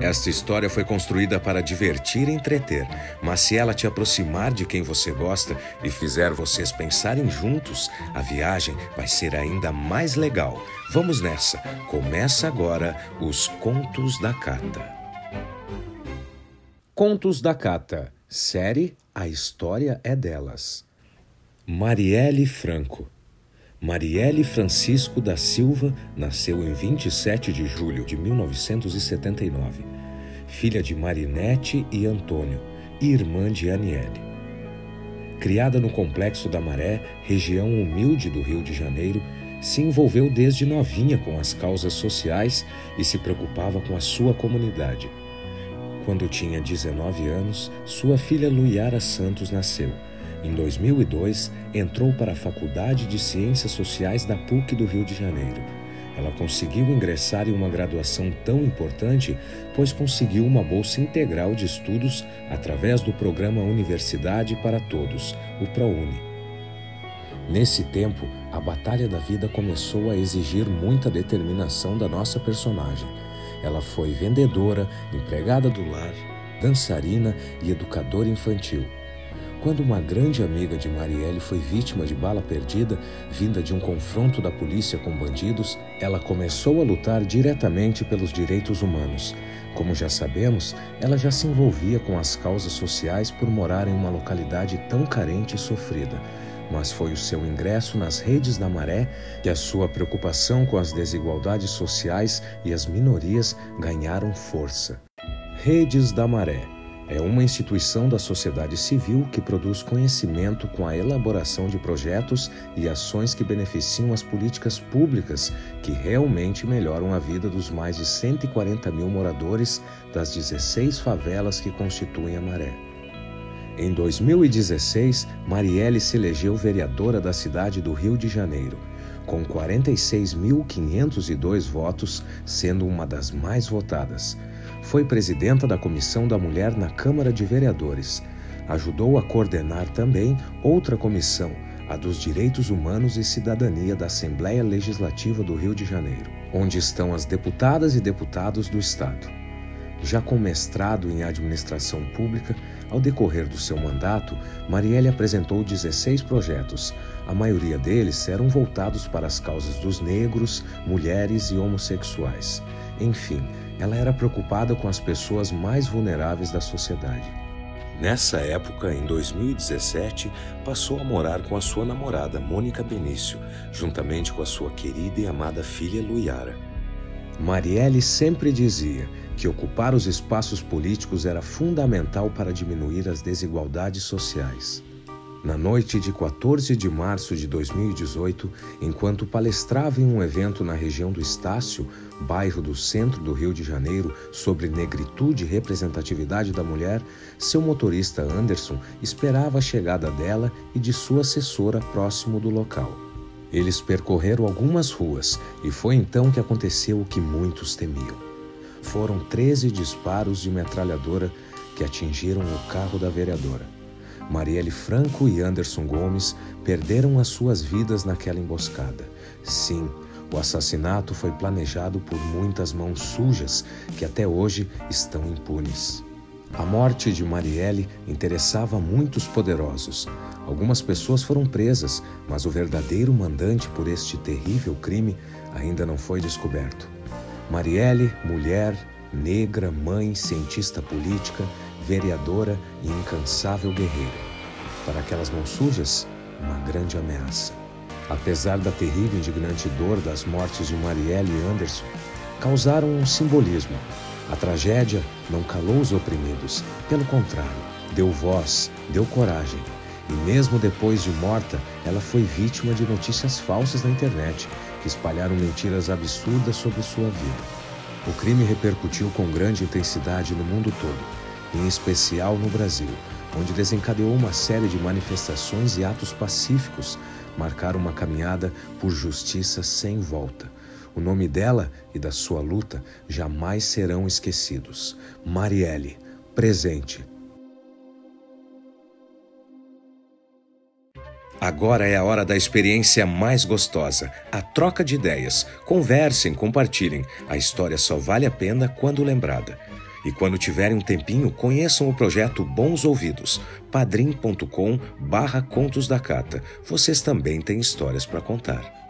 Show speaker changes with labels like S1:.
S1: Esta história foi construída para divertir e entreter, mas se ela te aproximar de quem você gosta e fizer vocês pensarem juntos, a viagem vai ser ainda mais legal. Vamos nessa! Começa agora os Contos da Cata. Contos da Cata, série A História é Delas. Marielle Franco Marielle Francisco da Silva nasceu em 27 de julho de 1979, filha de Marinete e Antônio e irmã de Aniele. Criada no Complexo da Maré, região humilde do Rio de Janeiro, se envolveu desde novinha com as causas sociais e se preocupava com a sua comunidade. Quando tinha 19 anos, sua filha Luiara Santos nasceu em 2002, entrou para a Faculdade de Ciências Sociais da PUC do Rio de Janeiro. Ela conseguiu ingressar em uma graduação tão importante, pois conseguiu uma bolsa integral de estudos através do programa Universidade para Todos, o ProUni. Nesse tempo, a batalha da vida começou a exigir muita determinação da nossa personagem. Ela foi vendedora, empregada do lar, dançarina e educadora infantil. Quando uma grande amiga de Marielle foi vítima de bala perdida, vinda de um confronto da polícia com bandidos, ela começou a lutar diretamente pelos direitos humanos. Como já sabemos, ela já se envolvia com as causas sociais por morar em uma localidade tão carente e sofrida. Mas foi o seu ingresso nas redes da Maré que a sua preocupação com as desigualdades sociais e as minorias ganharam força. Redes da Maré é uma instituição da sociedade civil que produz conhecimento com a elaboração de projetos e ações que beneficiam as políticas públicas que realmente melhoram a vida dos mais de 140 mil moradores das 16 favelas que constituem a Maré. Em 2016, Marielle se elegeu vereadora da cidade do Rio de Janeiro, com 46.502 votos, sendo uma das mais votadas foi presidenta da Comissão da Mulher na Câmara de Vereadores. Ajudou a coordenar também outra comissão, a dos Direitos Humanos e Cidadania da Assembleia Legislativa do Rio de Janeiro, onde estão as deputadas e deputados do Estado. Já com mestrado em administração pública, ao decorrer do seu mandato, Marielle apresentou 16 projetos. A maioria deles eram voltados para as causas dos negros, mulheres e homossexuais. Enfim, ela era preocupada com as pessoas mais vulneráveis da sociedade. Nessa época, em 2017, passou a morar com a sua namorada, Mônica Benício, juntamente com a sua querida e amada filha Luiara. Marielle sempre dizia que ocupar os espaços políticos era fundamental para diminuir as desigualdades sociais. Na noite de 14 de março de 2018, enquanto palestrava em um evento na região do Estácio, bairro do centro do Rio de Janeiro, sobre negritude e representatividade da mulher, seu motorista Anderson esperava a chegada dela e de sua assessora próximo do local. Eles percorreram algumas ruas e foi então que aconteceu o que muitos temiam. Foram 13 disparos de metralhadora que atingiram o carro da vereadora. Marielle Franco e Anderson Gomes perderam as suas vidas naquela emboscada. Sim, o assassinato foi planejado por muitas mãos sujas que até hoje estão impunes. A morte de Marielle interessava muitos poderosos. Algumas pessoas foram presas, mas o verdadeiro mandante por este terrível crime ainda não foi descoberto. Marielle, mulher, negra, mãe, cientista política, vereadora e incansável guerreira. Para aquelas mãos sujas, uma grande ameaça. Apesar da terrível e indignante dor das mortes de Marielle e Anderson, causaram um simbolismo. A tragédia não calou os oprimidos, pelo contrário, deu voz, deu coragem. E mesmo depois de morta, ela foi vítima de notícias falsas na internet que espalharam mentiras absurdas sobre sua vida. O crime repercutiu com grande intensidade no mundo todo em especial no Brasil, onde desencadeou uma série de manifestações e atos pacíficos, marcaram uma caminhada por justiça sem volta. O nome dela e da sua luta jamais serão esquecidos. Marielle, presente. Agora é a hora da experiência mais gostosa, a troca de ideias. Conversem, compartilhem. A história só vale a pena quando lembrada. E quando tiverem um tempinho, conheçam o projeto Bons Ouvidos, padrim.com barra Contos da Cata. Vocês também têm histórias para contar.